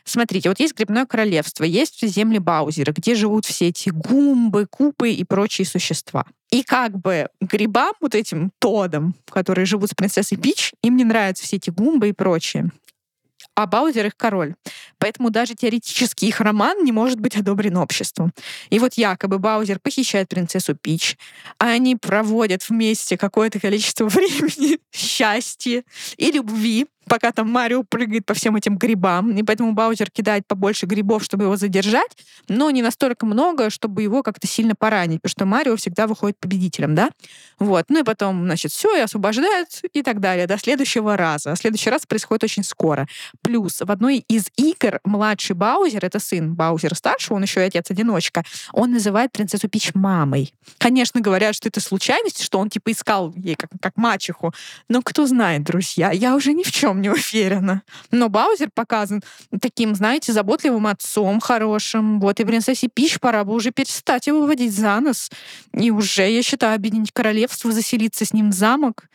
Смотрите, вот есть грибное королевство, есть земли Баузера, где живут все эти гумбы, купы и прочие существа. И как бы грибам, вот этим тодам, которые живут с принцессой Пич, им не нравятся все эти гумбы и прочее. А Баузер их король. Поэтому даже теоретически их роман не может быть одобрен обществом. И вот якобы Баузер похищает принцессу Пич, а они проводят вместе какое-то количество времени счастья и любви, пока там Марио прыгает по всем этим грибам. И поэтому Баузер кидает побольше грибов, чтобы его задержать, но не настолько много, чтобы его как-то сильно поранить, потому что Марио всегда выходит победителем, да? Вот. Ну и потом, значит, все, и освобождают и так далее до следующего раза. А следующий раз происходит очень скоро. Плюс в одной из игр младший Баузер, это сын Баузера старшего, он еще и отец-одиночка, он называет принцессу Пич мамой. Конечно, говорят, что это случайность, что он типа искал ей как, как мачеху, но кто знает, друзья, я уже ни в чем не уверена. Но Баузер показан таким, знаете, заботливым отцом хорошим. Вот, и принцессе Пич пора бы уже перестать его выводить за нос. И уже, я считаю, объединить королевство, заселиться с ним в замок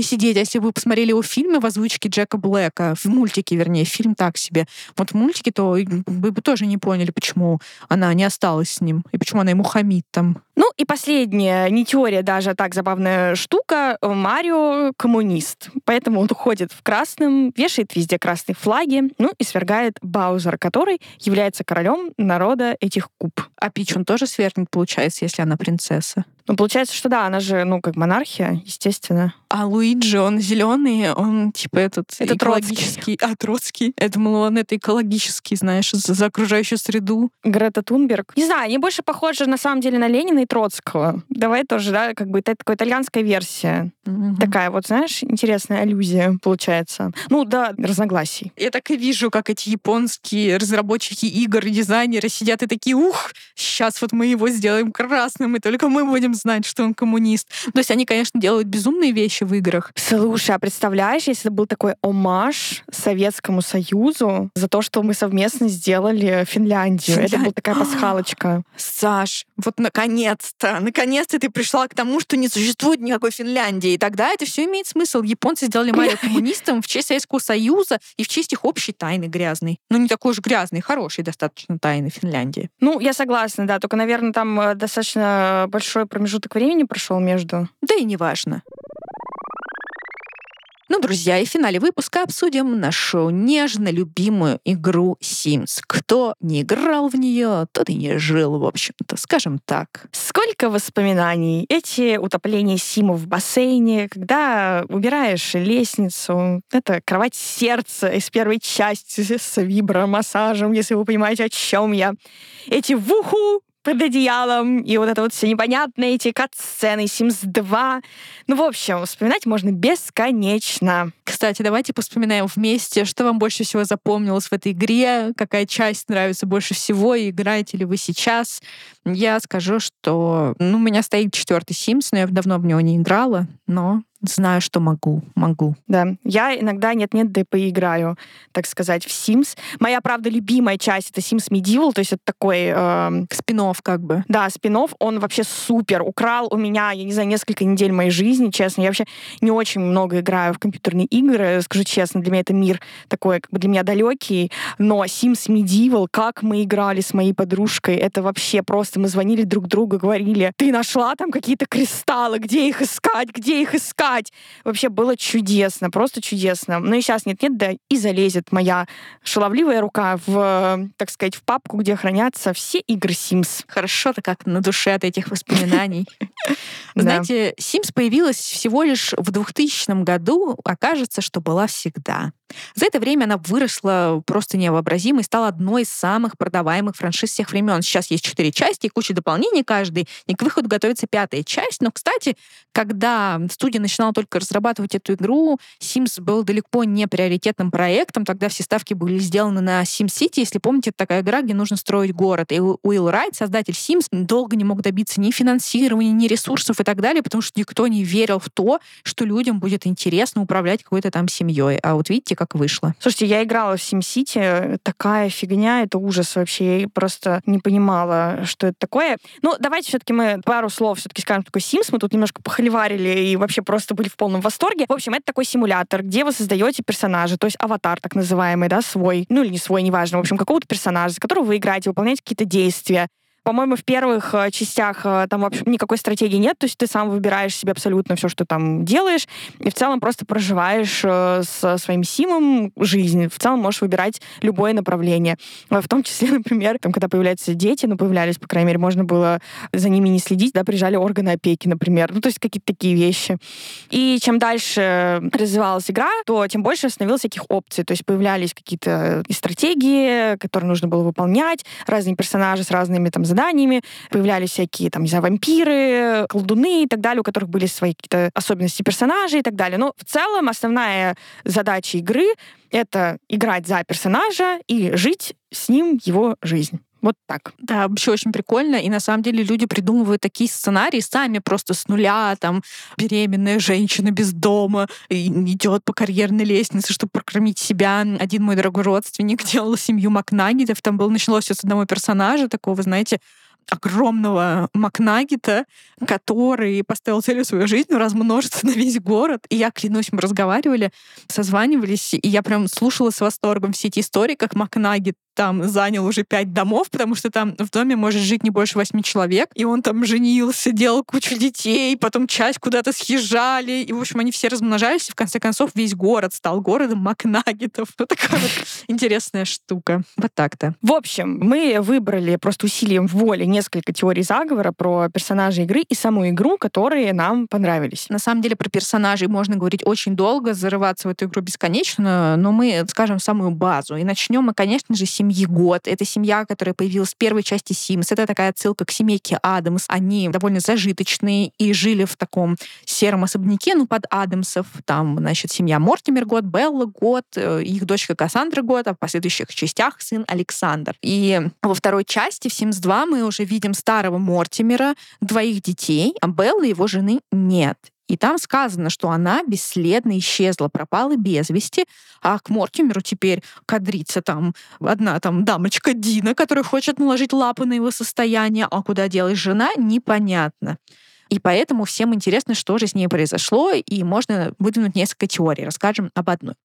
сидеть. А если вы посмотрели его фильмы в озвучке Джека Блэка, в мультике, вернее, фильм так себе, вот в мультике, то вы бы тоже не поняли, почему она не осталась с ним, и почему она ему хамит там. Ну и последняя, не теория даже, а так забавная штука. Марио коммунист. Поэтому он уходит в красном, вешает везде красные флаги, ну и свергает Баузера, который является королем народа этих куб. А Пич он тоже свергнет, получается, если она принцесса. Ну, получается, что да, она же, ну, как монархия, естественно. А Луиджи, он зеленый, он типа этот Это экологический. А, Троцкий. Я думала, он это экологический, знаешь, за, за окружающую среду. Грета Тунберг. Не знаю, они больше похожи на самом деле на Ленина и Троцкого. Давай тоже, да, как бы это такая итальянская версия. Мгм. Такая вот, знаешь, интересная аллюзия получается. Ну, да, разногласий. Я так и вижу, как эти японские разработчики игр дизайнеры сидят и такие, ух, сейчас вот мы его сделаем красным, и только мы будем знать, что он коммунист. То есть они, конечно, делают безумные вещи в играх. Слушай, а представляешь, если был такой омаж Советскому Союзу за то, что мы совместно сделали Финляндию. Это Финляндию. была такая пасхалочка. Саш, вот наконец-то, наконец-то ты пришла к тому, что не существует никакой Финляндии. И тогда это все имеет смысл. Японцы сделали Марио коммунистом в честь Советского Союза и в честь их общей тайны грязной. Ну, не такой уж грязной, хорошей достаточно тайны Финляндии. Ну, я согласна, да, только, наверное, там э, достаточно большой промежуток времени прошел между. Да и неважно. Ну, друзья, и в финале выпуска обсудим нашу нежно любимую игру Sims. Кто не играл в нее, тот и не жил, в общем-то, скажем так. Сколько воспоминаний. Эти утопления Симов в бассейне, когда убираешь лестницу, это кровать сердца из первой части с вибромассажем, если вы понимаете, о чем я. Эти вуху под одеялом, и вот это вот все непонятные эти кат-сцены, Sims 2. Ну, в общем, вспоминать можно бесконечно. Кстати, давайте вспоминаем вместе, что вам больше всего запомнилось в этой игре, какая часть нравится больше всего, и играете ли вы сейчас. Я скажу, что ну, у меня стоит четвертый Sims, но я давно в него не играла, но знаю, что могу, могу. Да, я иногда нет-нет, да и поиграю, так сказать, в Sims. Моя, правда, любимая часть — это Sims Medieval, то есть это такой... Э, спинов как бы. Да, спинов, он вообще супер. Украл у меня, я не знаю, несколько недель моей жизни, честно. Я вообще не очень много играю в компьютерные игры, скажу честно, для меня это мир такой, как бы для меня далекий, но Sims Medieval, как мы играли с моей подружкой, это вообще просто мы звонили друг другу, говорили, ты нашла там какие-то кристаллы, где их искать, где их искать? Играть. Вообще было чудесно, просто чудесно. Ну и сейчас нет-нет, да и залезет моя шаловливая рука в, так сказать, в папку, где хранятся все игры Sims. Хорошо-то как на душе от этих воспоминаний. Знаете, Sims появилась всего лишь в 2000 году, окажется, что была всегда. За это время она выросла просто невообразимо и стала одной из самых продаваемых франшиз всех времен. Сейчас есть четыре части и куча дополнений каждый, и к выходу готовится пятая часть. Но, кстати, когда студия начинала только разрабатывать эту игру, Sims был далеко не приоритетным проектом. Тогда все ставки были сделаны на SimCity. Если помните, это такая игра, где нужно строить город. И Уилл Райт, создатель Sims, долго не мог добиться ни финансирования, ни ресурсов и так далее, потому что никто не верил в то, что людям будет интересно управлять какой-то там семьей. А вот видите, как вышло. Слушайте, я играла в SimCity, такая фигня, это ужас вообще. Я просто не понимала, что это такое. Ну, давайте все-таки мы пару слов все-таки скажем такой Sims. Мы тут немножко похоливарили и вообще просто были в полном восторге. В общем, это такой симулятор, где вы создаете персонажа, то есть аватар так называемый, да, свой, ну или не свой, неважно, в общем, какого-то персонажа, за которого вы играете, выполняете какие-то действия. По-моему, в первых э, частях э, там вообще никакой стратегии нет, то есть ты сам выбираешь себе абсолютно все, что там делаешь, и в целом просто проживаешь э, со своим симом жизнь. В целом можешь выбирать любое направление. В том числе, например, там, когда появляются дети, ну, появлялись, по крайней мере, можно было за ними не следить, да, приезжали органы опеки, например. Ну, то есть какие-то такие вещи. И чем дальше развивалась игра, то тем больше становилось всяких опций. То есть появлялись какие-то стратегии, которые нужно было выполнять, разные персонажи с разными там заданиями, появлялись всякие, там, не знаю, вампиры, колдуны и так далее, у которых были свои какие-то особенности персонажей и так далее. Но в целом основная задача игры — это играть за персонажа и жить с ним его жизнь. Вот так. Да, вообще очень прикольно. И на самом деле люди придумывают такие сценарии сами просто с нуля. Там беременная женщина без дома идет по карьерной лестнице, чтобы прокормить себя. Один мой дорогой родственник делал семью Макнагетов. Там было началось все с одного персонажа, такого, знаете, огромного Макнагита, который поставил целью свою жизнь размножиться на весь город. И я, клянусь, мы разговаривали, созванивались, и я прям слушала с восторгом все эти истории, как Макнагит там занял уже пять домов, потому что там в доме может жить не больше восьми человек, и он там женился, делал кучу детей, потом часть куда-то съезжали, и, в общем, они все размножались, и в конце концов весь город стал городом Макнагетов. Вот такая вот интересная штука. Вот так-то. В общем, мы выбрали просто усилием воли несколько теорий заговора про персонажей игры и саму игру, которые нам понравились. На самом деле про персонажей можно говорить очень долго, зарываться в эту игру бесконечно, но мы скажем самую базу. И начнем мы, конечно же, с семьи Год. Это семья, которая появилась в первой части Sims. Это такая отсылка к семейке Адамс. Они довольно зажиточные и жили в таком сером особняке, ну, под Адамсов. Там, значит, семья Мортимер Год, Белла Год, э, их дочка Кассандра Год, а в последующих частях сын Александр. И во второй части, в Sims 2, мы уже видим старого Мортимера, двоих детей, а Беллы его жены нет. И там сказано, что она бесследно исчезла, пропала без вести, а к Мортимеру теперь кадрится там одна там дамочка Дина, которая хочет наложить лапы на его состояние, а куда делась жена, непонятно. И поэтому всем интересно, что же с ней произошло, и можно выдвинуть несколько теорий. Расскажем об одной.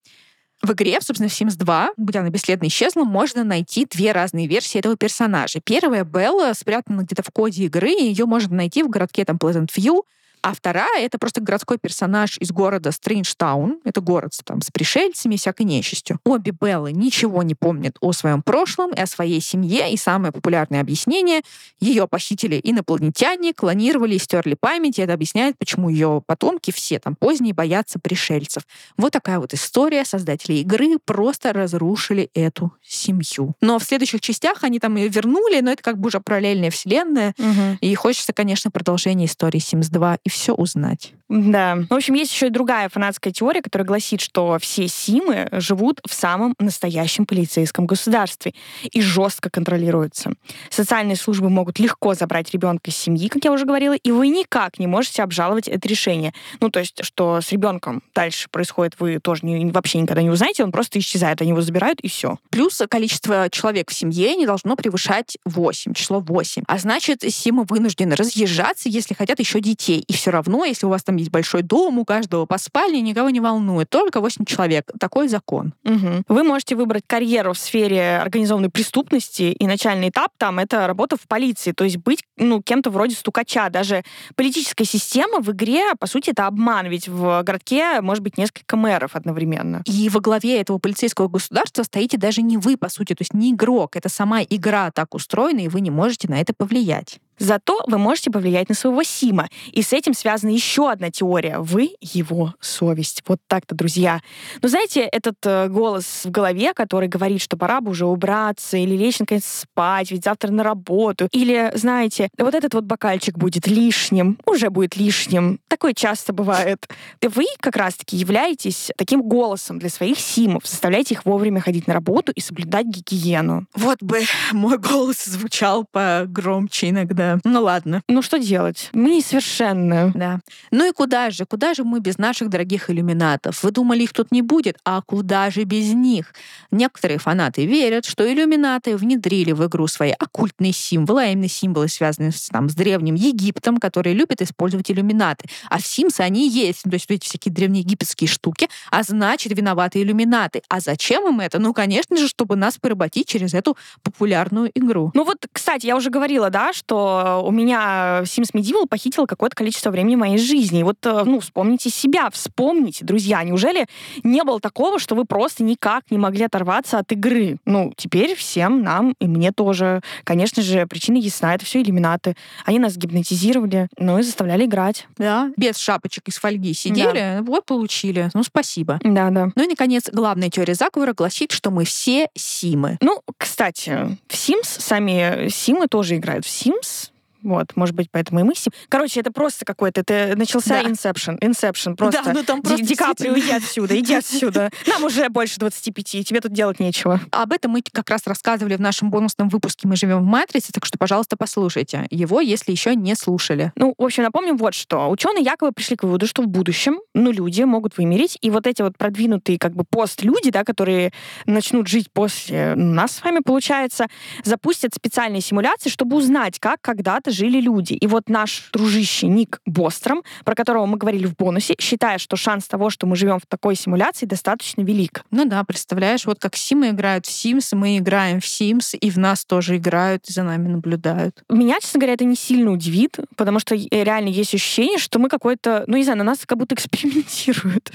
В игре, собственно, в Sims 2, будь она бесследно исчезла, можно найти две разные версии этого персонажа. Первая, Белла, спрятана где-то в коде игры, и ее можно найти в городке там Pleasant View, А вторая — это просто городской персонаж из города Стрэнджтаун. Это город там с пришельцами и всякой нечистью. Обе Беллы ничего не помнят о своем прошлом и о своей семье. И самое популярное объяснение — ее похитили инопланетяне, клонировали и стерли память. И это объясняет, почему ее потомки все там поздние боятся пришельцев. Вот такая вот история. Создатели игры просто разрушили эту семью. Но в следующих частях они там ее вернули, но это как бы уже параллельная вселенная. Мгм. И хочется, конечно, продолжение истории Sims 2 и все узнать. Да. В общем, есть еще и другая фанатская теория, которая гласит, что все Симы живут в самом настоящем полицейском государстве и жестко контролируются. Социальные службы могут легко забрать ребенка из семьи, как я уже говорила, и вы никак не можете обжаловать это решение. Ну, то есть, что с ребенком дальше происходит, вы тоже не- вообще никогда не узнаете, он просто исчезает, они его забирают, и все. Плюс количество человек в семье не должно превышать 8, число 8. А значит, Симы вынуждены разъезжаться, если хотят еще детей. И все равно, если у вас там есть большой дом, у каждого по спальне, никого не волнует. Только 8 человек. Такой закон. Мгм. Вы можете выбрать карьеру в сфере организованной преступности, и начальный этап там — это работа в полиции, то есть быть ну, кем-то вроде стукача. Даже политическая система в игре, по сути, это обман, ведь в городке может быть несколько мэров одновременно. И во главе этого полицейского государства стоите даже не вы, по сути, то есть не игрок. Это сама игра так устроена, и вы не можете на это повлиять. Зато вы можете повлиять на своего Сима. И с этим связана еще одна теория. Вы его совесть. Вот так-то, друзья. Но знаете, этот э, голос в голове, который говорит, что пора бы уже убраться или лечь наконец спать, ведь завтра на работу. Или, знаете, вот этот вот бокальчик будет лишним, уже будет лишним. Такое часто бывает. Вы как раз-таки являетесь таким голосом для своих Симов. Заставляете их вовремя ходить на работу и соблюдать гигиену. Вот бы мой голос звучал погромче иногда. Ну ладно. Ну что делать? Мы несовершенны. Да. Ну и куда же? Куда же мы без наших дорогих иллюминатов? Вы думали, их тут не будет? А куда же без них? Некоторые фанаты верят, что иллюминаты внедрили в игру свои оккультные символы, а именно символы, связанные с, там, с древним Египтом, которые любят использовать иллюминаты. А в Sims они есть. То есть эти всякие древнеегипетские штуки, а значит, виноваты иллюминаты. А зачем им это? Ну, конечно же, чтобы нас поработить через эту популярную игру. Ну вот, кстати, я уже говорила, да, что у меня Sims Medieval похитил какое-то количество времени моей жизни. И вот, э, ну, вспомните себя, вспомните, друзья, неужели не было такого, что вы просто никак не могли оторваться от игры? Ну, теперь всем нам, и мне тоже. Конечно же, причина ясна, это все иллюминаты. Они нас гипнотизировали, ну и заставляли играть. Да. Без шапочек из фольги сидели, вот получили. Ну, спасибо. Да-да. Ну и, наконец, главная теория заговора гласит, что мы все симы. Ну, кстати, в Sims сами Симы тоже играют в Sims. Вот, может быть, поэтому и мы Сим. Короче, это просто какой-то... Это начался Да. Inception. Inception. Просто. Да, ну там просто Ди Каприо, иди отсюда, иди отсюда. Нам уже больше 25, тебе тут делать нечего. Об этом мы как раз рассказывали в нашем бонусном выпуске «Мы живем в матрице», так что, пожалуйста, послушайте его, если еще не слушали. Ну, в общем, напомним вот что. Ученые якобы пришли к выводу, что в будущем, ну, люди могут вымереть, и вот эти вот продвинутые как бы пост-люди, да, которые начнут жить после нас с вами, получается, запустят специальные симуляции, чтобы узнать, как когда-то жили люди. И вот наш дружище Ник Бостром, про которого мы говорили в бонусе, считает, что шанс того, что мы живем в такой симуляции, достаточно велик. Ну да, представляешь, вот как Симы играют в Sims, мы играем в Sims, и в нас тоже играют, и за нами наблюдают. Меня, честно говоря, это не сильно удивит, потому что э, реально есть ощущение, что мы какой-то, ну, не знаю, на нас как будто экспериментируют.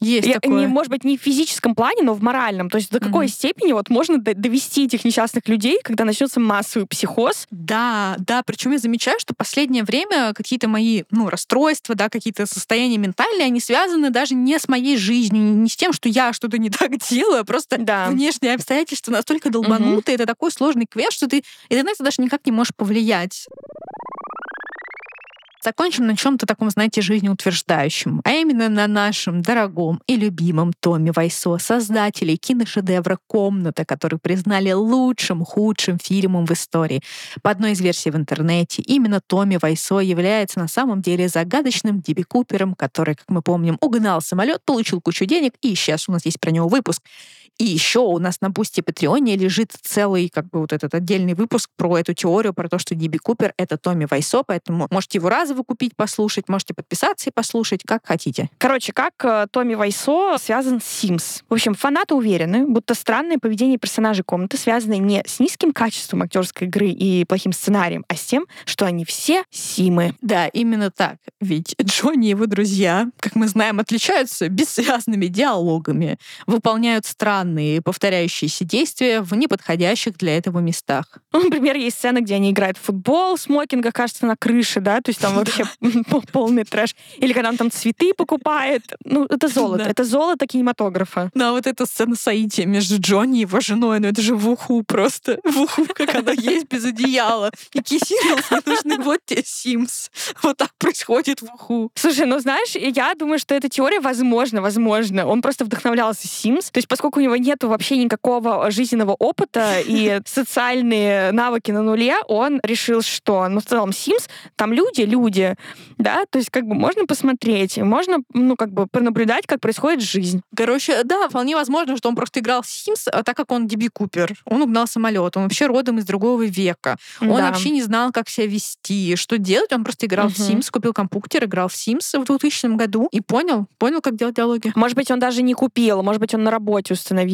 Есть Я- такое. не, может быть, не в физическом плане, но в моральном. То есть до какой Мгм. степени вот можно до- довести этих несчастных людей, когда начнется массовый психоз? Да, да, причем я замечаю, что последнее время какие-то мои, ну, расстройства, да, какие-то состояния ментальные, они связаны даже не с моей жизнью, не с тем, что я что-то не так делаю, а просто Да. внешние обстоятельства настолько долбанутые, это такой сложный квест, что ты, и ты на это даже никак не можешь повлиять. Закончим на чем-то таком, знаете, жизнеутверждающем, а именно на нашем дорогом и любимом Томе Вайсо, создателе киношедевра «Комната», который признали лучшим, худшим фильмом в истории. По одной из версий в интернете, именно Томми Вайсо является на самом деле загадочным Диби Купером, который, как мы помним, угнал самолет, получил кучу денег и исчез. У нас есть про него выпуск. И еще у нас на Boosty Patreon е лежит целый как бы вот этот отдельный выпуск про эту теорию, про то, что Диби Купер — это Томми Вайсо, поэтому можете его разово купить, послушать, можете подписаться и послушать, как хотите. Короче, как э, Томми Вайсо связан с Sims. В общем, фанаты уверены, будто странное поведение персонажей Комнаты связано не с низким качеством актерской игры и плохим сценарием, а с тем, что они все Симы. Да, именно так. Ведь Джонни и его друзья, как мы знаем, отличаются бессвязными диалогами, выполняют странные повторяющиеся действия в неподходящих для этого местах. Ну, например, есть сцена, где они играют в футбол, смокинга, кажется, на крыше, да, то есть там вообще полный трэш. Или когда он там цветы покупает. Ну, это золото. Это золото кинематографа. Да, вот эта сцена соития между Джонни и его женой, ну это же в уху просто. В уху, как она есть без одеяла. Какие не нужны, вот тебе Симс. Вот так происходит в уху. Слушай, ну знаешь, я думаю, что эта теория возможно, возможно. Он просто вдохновлялся Sims. То есть поскольку у него нет вообще никакого жизненного опыта и социальные навыки на нуле, он решил, что, ну, в целом, Sims, там люди, люди, да, то есть как бы можно посмотреть, можно, ну, как бы пронаблюдать, как происходит жизнь. Короче, да, вполне возможно, что он просто играл в Sims, а так как он Диби Купер. Он угнал самолет, он вообще родом из другого века. Он Да. вообще не знал, как себя вести, что делать. Он просто играл в Мгм. Sims, купил компьютер, играл в Sims в 2000 году и понял, понял, как делать диалоги. Может быть, он даже не купил, может быть, он на работе установил.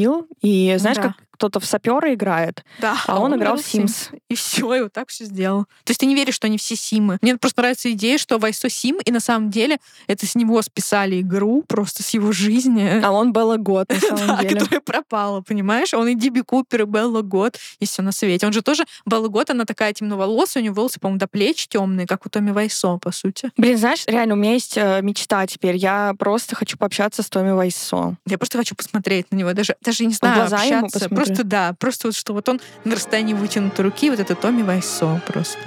И знаешь, Да. как кто-то в сапера играет, Да, а он играл в Sims. И все, и вот так все сделал. То есть ты не веришь, что они все Симы. Мне просто нравится идея, что Вайсо Сим, и на самом деле это с него списали игру, просто с его жизни. А он Белла Гот, на самом Да, деле. которая пропала, понимаешь? Он и Диби Купер, и Белла Гот, и все на свете. Он же тоже, Белла Гот, она такая темноволосая, у нее волосы, по-моему, до плеч темные, как у Томми Вайсо, по сути. Блин, знаешь, реально, у меня есть э, мечта теперь. Я просто хочу пообщаться с Томми Вайсо. Я просто хочу посмотреть на него, даже, даже не знаю, глаза ему общаться. посмотри. Просто да, просто вот что вот он на расстоянии вытянутой руки, вот это Томми Вайсо просто.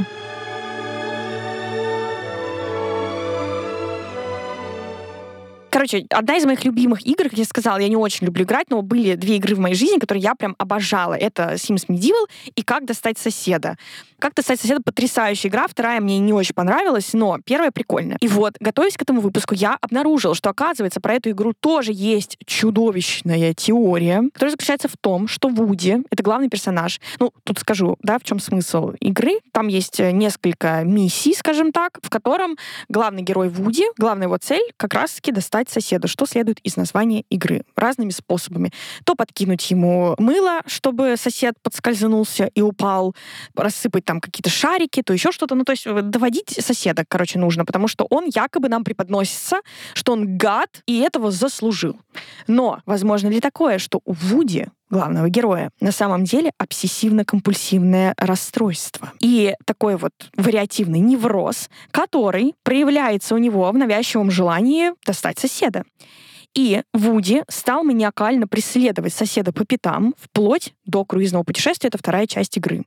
Короче, одна из моих любимых игр, как я сказала, я не очень люблю играть, но были две игры в моей жизни, которые я прям обожала. Это Sims Medieval и Как достать соседа. Как достать соседа потрясающая игра, вторая мне не очень понравилась, но первая прикольная. И вот, готовясь к этому выпуску, я обнаружила, что, оказывается, про эту игру тоже есть чудовищная теория, которая заключается в том, что Вуди — это главный персонаж. Ну, тут скажу, да, в чем смысл игры. Там есть э, несколько миссий, скажем так, в котором главный герой Вуди, главная его цель как раз-таки достать соседа, что следует из названия игры разными способами. То подкинуть ему мыло, чтобы сосед подскользнулся и упал, рассыпать там какие-то шарики, то еще что-то. Ну, то есть э, доводить соседа, короче, нужно, потому что он якобы нам преподносится, что он гад и этого заслужил. Но возможно ли такое, что у Вуди главного героя на самом деле обсессивно-компульсивное расстройство. И такой вот вариативный невроз, который проявляется у него в навязчивом желании достать соседа. И Вуди стал маниакально преследовать соседа по пятам вплоть до круизного путешествия, это вторая часть игры.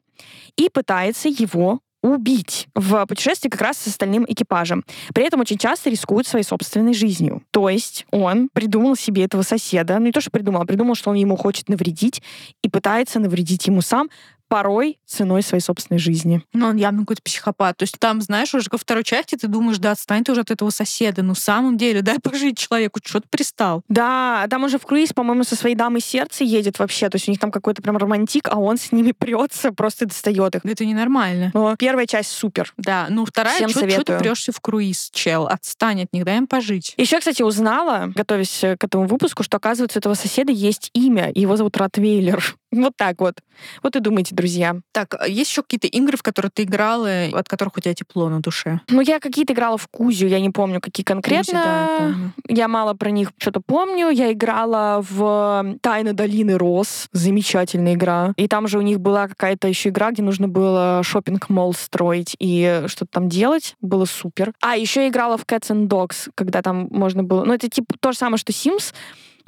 И пытается его убить в путешествии как раз с остальным экипажем. При этом очень часто рискует своей собственной жизнью. То есть он придумал себе этого соседа, ну не то, что придумал, а придумал, что он ему хочет навредить и пытается навредить ему сам, порой ценой своей собственной жизни. Ну, он явно какой-то психопат. То есть там, знаешь, уже ко второй части ты думаешь, да, отстань ты уже от этого соседа. Ну, в самом деле, дай пожить человеку, что ты пристал. Да, там уже в круиз, по-моему, со своей дамой сердца едет вообще. То есть у них там какой-то прям романтик, а он с ними прется, просто достает их. Это ненормально. Но первая часть супер. Да, ну вторая, Всем что ты советую. прешься в круиз, чел? Отстань от них, дай им пожить. Еще, кстати, узнала, готовясь э, к этому выпуску, что, оказывается, у этого соседа есть имя, его зовут Ротвейлер. Вот так вот. Вот и думайте, друзья. Так, а есть еще какие-то игры, в которые ты играла, от которых у тебя тепло на душе? Ну, я какие-то играла в Кузю, я не помню, какие конкретно. Да, помню. Я мало про них что-то помню. Я играла в Тайны долины Рос. Замечательная игра. И там же у них была какая-то еще игра, где нужно было шопинг мол строить и что-то там делать. Было супер. А, еще я играла в Cats and Dogs, когда там можно было... Ну, это типа то же самое, что Sims,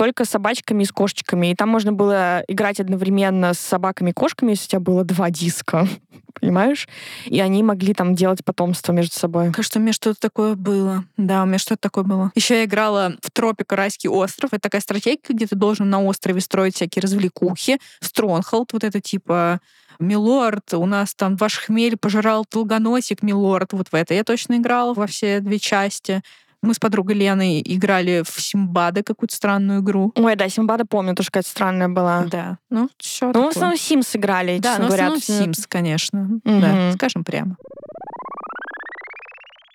только с собачками и с кошечками. И там можно было играть одновременно с собаками и кошками, если у тебя было два диска. Понимаешь? И они могли там делать потомство между собой. Кажется, у меня что-то такое было. Да, у меня что-то такое было. Еще я играла в Тропик Райский остров. Это такая стратегия, где ты должен на острове строить всякие развлекухи. Стронхолд, вот это типа Милорд, у нас там ваш хмель пожирал долгоносик, Милорд, вот в это я точно играла во все две части. Мы с подругой Леной играли в Симбады, какую-то странную игру. Ой, да, Симбада помню, тоже какая-то странная была. Да, ну, все Ну, в основном Sims играли, Да, честно ну, в говоря. основном Sims, конечно. Мгм. Да, скажем прямо.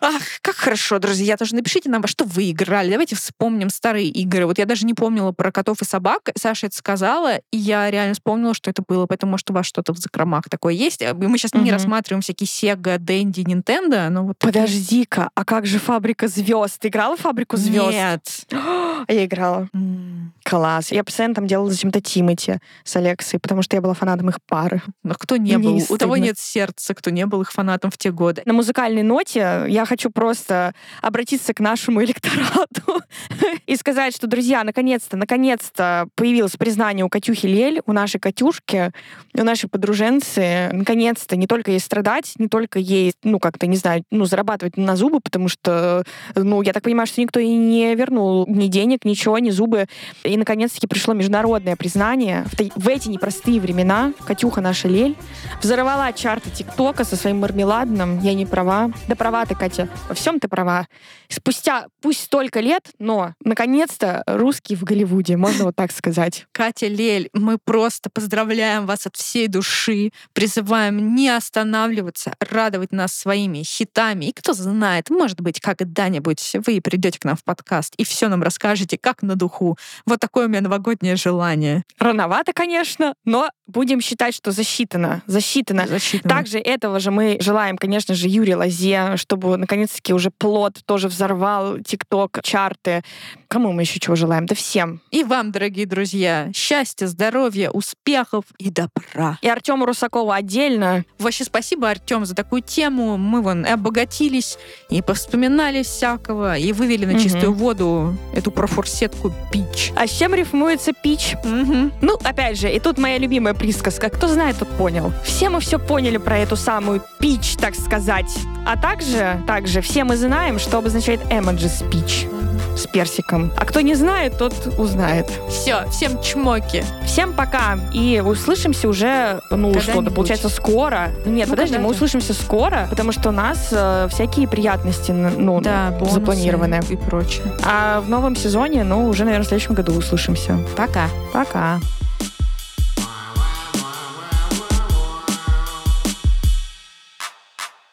Ах, как хорошо, друзья. Тоже напишите нам, во что вы играли. Давайте вспомним старые игры. Вот я даже не помнила про котов и собак. Саша это сказала, и я реально вспомнила, что это было. Поэтому, может, у вас что-то в закромах такое есть. И Мы сейчас не Мгм. рассматриваем всякие Sega, Dendy, Nintendo, но вот... такие- Подожди-ка, а как же «Фабрика звезд»? Ты играла в «Фабрику звезд»? Нет. А я играла. М, Класс. Я постоянно там делала зачем-то Тимати с Алексой, потому что я была фанатом их пары. Но кто не Мне был? не У того нет сердца, кто не был их фанатом в те годы. На музыкальной ноте я хочу просто обратиться к нашему электорату и сказать, что, друзья, наконец-то, наконец-то появилось признание у Катюхи Лель, у нашей Катюшки, у нашей подруженцы. Наконец-то не только ей страдать, не только ей, ну, как-то, не знаю, ну, зарабатывать на зубы, потому что, ну, я так понимаю, что никто и не вернул ни денег, ничего, ни зубы. И, наконец-таки, пришло международное признание. В, в эти непростые времена Катюха наша Лель взорвала чарты ТикТока со своим мармеладным. Я не права. Да права ты, Катя. Во всем ты права. Спустя пусть столько лет, но наконец-то русский в Голливуде, можно вот так сказать. Катя Лель, мы просто поздравляем вас от всей души, призываем не останавливаться, радовать нас своими хитами. И кто знает, может быть, когда-нибудь вы придете к нам в подкаст и все нам расскажете, как на духу. Вот такое у меня новогоднее желание. Рановато, конечно, но будем считать, что засчитано. Засчитано. Защитно. Также этого же мы желаем, конечно же, Юрию Лозе, чтобы наконец-таки уже плод тоже взорвал ТикТок, чарты. Кому мы еще чего желаем? Да всем. И вам, дорогие друзья, счастья, здоровья, успехов и добра. И Артему Русакову отдельно. Вообще спасибо, Артем, за такую тему. Мы вон и обогатились, и повспоминали всякого, и вывели на Мгм. чистую воду эту профурсетку пич. А с чем рифмуется пич? Мгм. Ну, опять же, и тут моя любимая присказка. Кто знает, тот понял. Все мы все поняли про эту самую пич, так сказать. А также, также все мы знаем, что обозначает эмоджи спич с персиком. А кто не знает, тот узнает. Все, всем чмоки. Всем пока. И услышимся уже, ну что, да, получается, скоро. Нет, Ну, подожди, мы услышимся скоро, потому что у нас э, всякие приятности, ну, Да, запланированы. и прочее. А в новом сезоне, ну, уже, наверное, в следующем году услышимся. Пока. Пока.